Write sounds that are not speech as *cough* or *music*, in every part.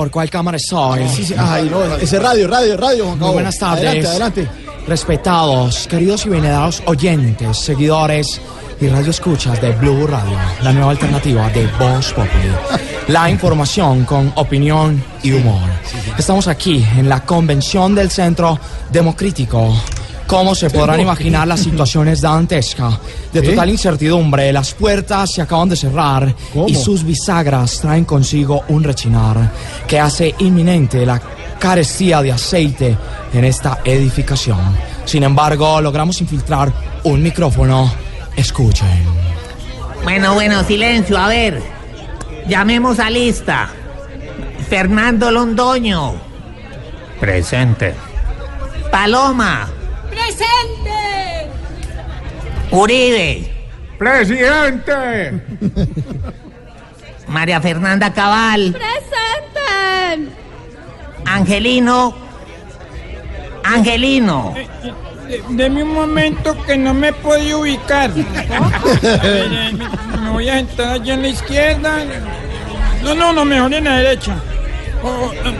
¿Por cuál cámara estoy? Sí, sí, ay, no, ese radio, radio, radio, Juan Muy Cabo. buenas tardes. Adelante, adelante. Respetados, queridos y venerados oyentes, seguidores y radioescuchas de Blue Radio, la nueva alternativa de Voz Populi. La información con opinión y humor. Estamos aquí en la convención del Centro Democrítico. ¿Cómo se podrán imaginar las situaciones dantesca? De total incertidumbre, las puertas se acaban de cerrar ¿Cómo? y sus bisagras traen consigo un rechinar que hace inminente la carestía de aceite en esta edificación. Sin embargo, logramos infiltrar un micrófono. Escuchen. Bueno, bueno, silencio, a ver. Llamemos a lista. Fernando Londoño. Presente. Paloma. ¡Presente! Uribe. ¡Presidente! *laughs* María Fernanda Cabal. ¡Presente! Angelino. Angelino. Deme un momento que no me puedo ubicar. Me, voy a sentar allá en la izquierda. No, no, no, mejor en la derecha.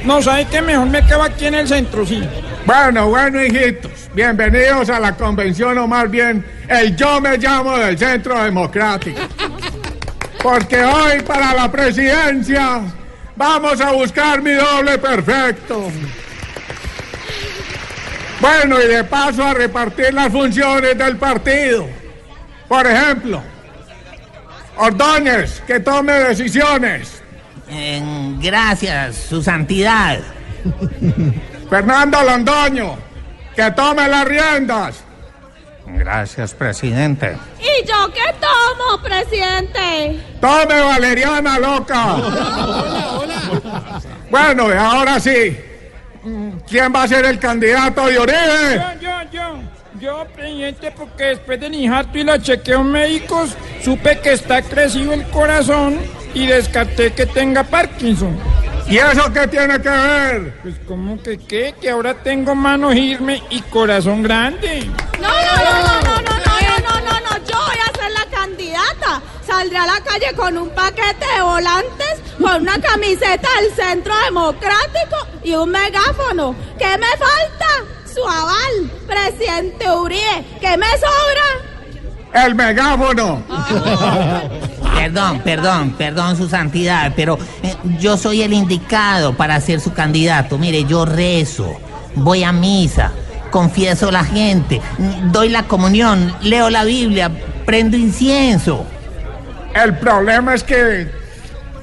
No, ¿sabe qué? Mejor me quedo aquí en el centro, sí. Bueno, bueno, hijitos, bienvenidos a la convención, o más bien, el yo me llamo del Centro Democrático. Porque hoy para la presidencia vamos a buscar mi doble perfecto. Bueno, y de paso a repartir las funciones del partido. Por ejemplo, Ordóñez, que tome decisiones. Eh, gracias, su santidad. *laughs* Fernando Londoño, que tome las riendas. Gracias, presidente. ¿Y yo qué tomo, presidente? Tome Valeriana loca. Bueno, y ahora sí. ¿Quién va a ser el candidato de Uribe? Yo, yo, yo. Yo, presidente, porque después del infarto y los chequeos médicos, supe que está crecido el corazón y descarté que tenga Parkinson. ¿Y eso qué tiene que ver? Pues, ¿cómo que qué? Que ahora tengo mano firme y corazón grande. No, no, no, no, no, no, no, no, no, no, no, yo voy a ser la candidata. Saldré a la calle con un paquete de volantes, con una camiseta del Centro Democrático y un megáfono. ¿Qué me falta? Su aval, presidente Uribe. ¿Qué me sobra? El megáfono. Perdón, perdón, perdón, su santidad, pero eh, yo soy el indicado para ser su candidato. Mire, yo rezo, voy a misa, confieso a la gente, doy la comunión, leo la Biblia, prendo incienso. El problema es que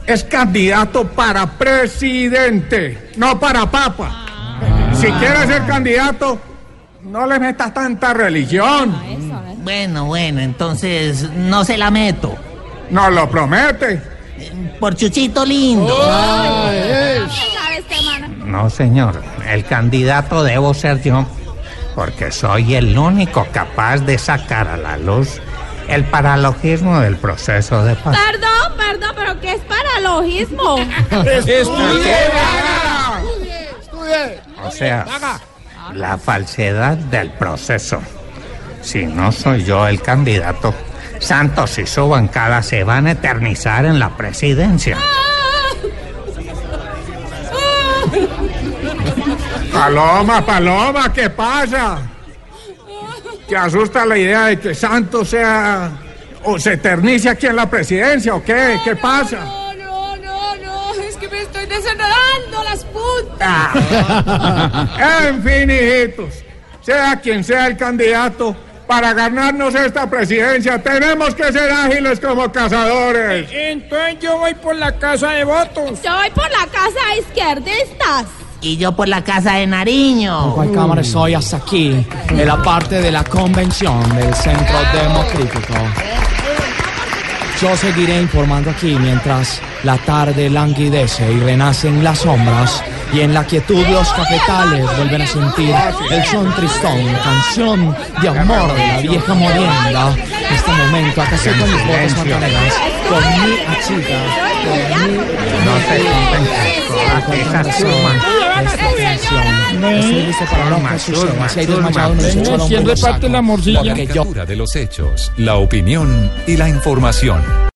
es candidato para presidente, no para papa. Si quiere ser candidato, no le metas tanta religión. Bueno, bueno, entonces no se la meto. No lo promete. Por Chuchito lindo. No, señor. El candidato debo ser yo, porque soy el único capaz de sacar a la luz el paralogismo del proceso de paz. Perdón, perdón, pero ¿qué es paralogismo? *laughs* O sea, la falsedad del proceso. Si no soy yo el candidato, Santos y su bancada se van a eternizar en la presidencia. Paloma, Paloma, ¿qué pasa? ¿Te asusta la idea de que Santos sea o se eternice aquí en la presidencia o qué? ¿Qué pasa? No, no, no, no, es que me estoy desenredando las puntas. Ah. En fin, hijitos, sea quien sea el candidato, para ganarnos esta presidencia tenemos que ser ágiles como cazadores. Entonces yo voy por la casa de votos. Yo voy por la casa de izquierdistas. Y yo por la casa de Nariño. ¿Cuál cámara estoy hasta aquí? En la parte de la convención del Centro Democrático. Yo seguiré informando aquí mientras la tarde languidece y renacen las sombras y en la quietud los cafetales vuelven a sentir el son tristón, canción de amor de la vieja morienda. En este momento acá con mis pantaneras, con mi achita, con mi... No se solo ¿quién reparte la de los hechos, la opinión y la información.